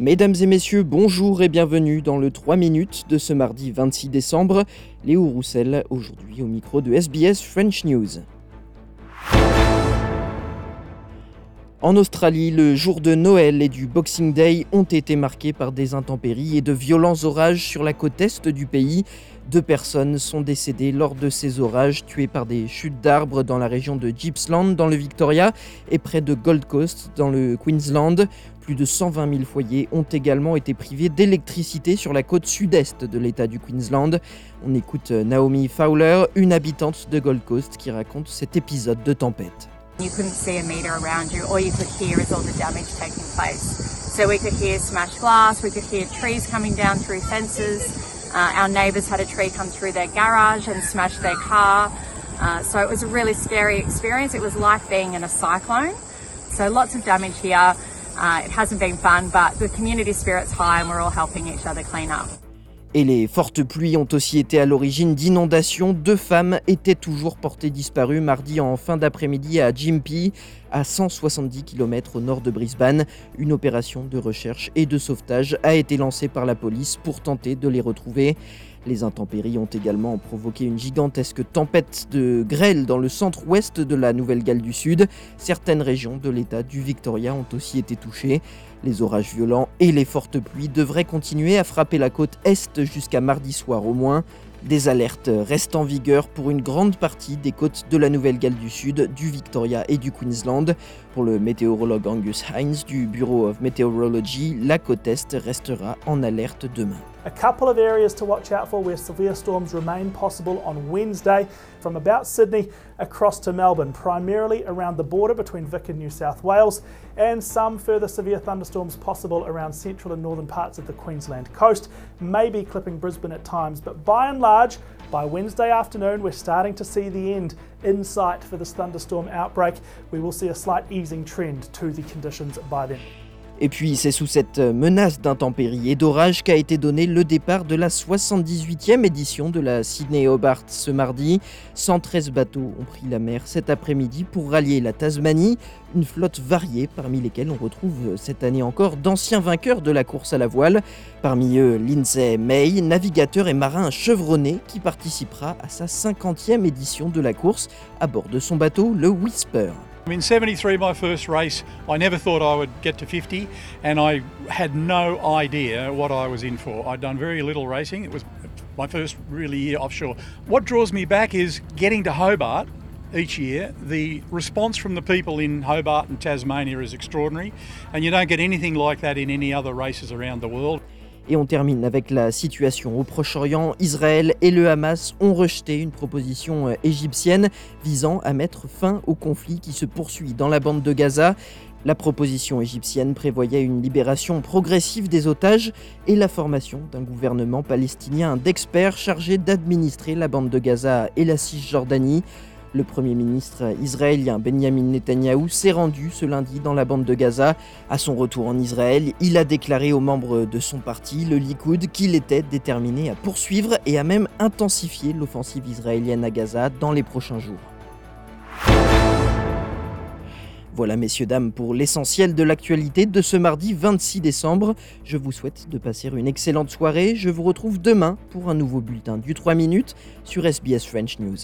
Mesdames et messieurs, bonjour et bienvenue dans le 3 minutes de ce mardi 26 décembre. Léo Roussel, aujourd'hui au micro de SBS French News. En Australie, le jour de Noël et du Boxing Day ont été marqués par des intempéries et de violents orages sur la côte est du pays. Deux personnes sont décédées lors de ces orages, tuées par des chutes d'arbres dans la région de Gippsland, dans le Victoria, et près de Gold Coast, dans le Queensland. Plus de 120 000 foyers ont également été privés d'électricité sur la côte sud-est de l'État du Queensland. On écoute Naomi Fowler, une habitante de Gold Coast, qui raconte cet épisode de tempête. You couldn't see a meter around you. All you could hear is all the damage taking place. So we could hear smashed glass, we could hear trees coming down through fences. Uh, our neighbours had a tree come through their garage and smash their car. Uh, so it was a really scary experience. It was like being in a cyclone. So lots of damage here. It hasn't been fun, but the community spirit's high and we're all helping each other clean up. Et les fortes pluies ont aussi été à l'origine d'inondations. Deux femmes étaient toujours portées disparues mardi en fin d'après-midi à Gympie, à 170 km au nord de Brisbane. Une opération de recherche et de sauvetage a été lancée par la police pour tenter de les retrouver. Les intempéries ont également provoqué une gigantesque tempête de grêle dans le centre-ouest de la Nouvelle-Galles du Sud. Certaines régions de l'État du Victoria ont aussi été touchées. Les orages violents et les fortes pluies devraient continuer à frapper la côte est jusqu'à mardi soir au moins. Des alertes restent en vigueur pour une grande partie des côtes de la Nouvelle-Galles du Sud, du Victoria et du Queensland. Pour le météorologue Angus Hines du Bureau of Meteorology, la côte est restera en alerte demain. A couple of areas to watch out for where severe storms remain possible on Wednesday from about Sydney across to Melbourne, primarily around the border between Vic and New South Wales, and some further severe thunderstorms possible around central and northern parts of the Queensland coast, maybe clipping Brisbane at times, but by and large, by Wednesday afternoon, we're starting to see the end in sight for this thunderstorm outbreak. We will see a slight easing trend to the conditions by then. Et puis c'est sous cette menace d'intempéries et d'orage qu'a été donné le départ de la 78e édition de la Sydney Hobart ce mardi. 113 bateaux ont pris la mer cet après-midi pour rallier la Tasmanie, une flotte variée parmi lesquelles on retrouve cette année encore d'anciens vainqueurs de la course à la voile. Parmi eux, Lindsay May, navigateur et marin chevronné qui participera à sa 50e édition de la course à bord de son bateau, le Whisper. In 73, my first race, I never thought I would get to 50, and I had no idea what I was in for. I'd done very little racing. It was my first really year offshore. What draws me back is getting to Hobart each year. The response from the people in Hobart and Tasmania is extraordinary, and you don't get anything like that in any other races around the world. Et on termine avec la situation au Proche-Orient. Israël et le Hamas ont rejeté une proposition euh, égyptienne visant à mettre fin au conflit qui se poursuit dans la bande de Gaza. La proposition égyptienne prévoyait une libération progressive des otages et la formation d'un gouvernement palestinien d'experts chargés d'administrer la bande de Gaza et la Cisjordanie. Le Premier ministre israélien Benjamin Netanyahou s'est rendu ce lundi dans la bande de Gaza. À son retour en Israël, il a déclaré aux membres de son parti, le Likoud, qu'il était déterminé à poursuivre et à même intensifier l'offensive israélienne à Gaza dans les prochains jours. Voilà, messieurs, dames, pour l'essentiel de l'actualité de ce mardi 26 décembre. Je vous souhaite de passer une excellente soirée. Je vous retrouve demain pour un nouveau bulletin du 3 minutes sur SBS French News.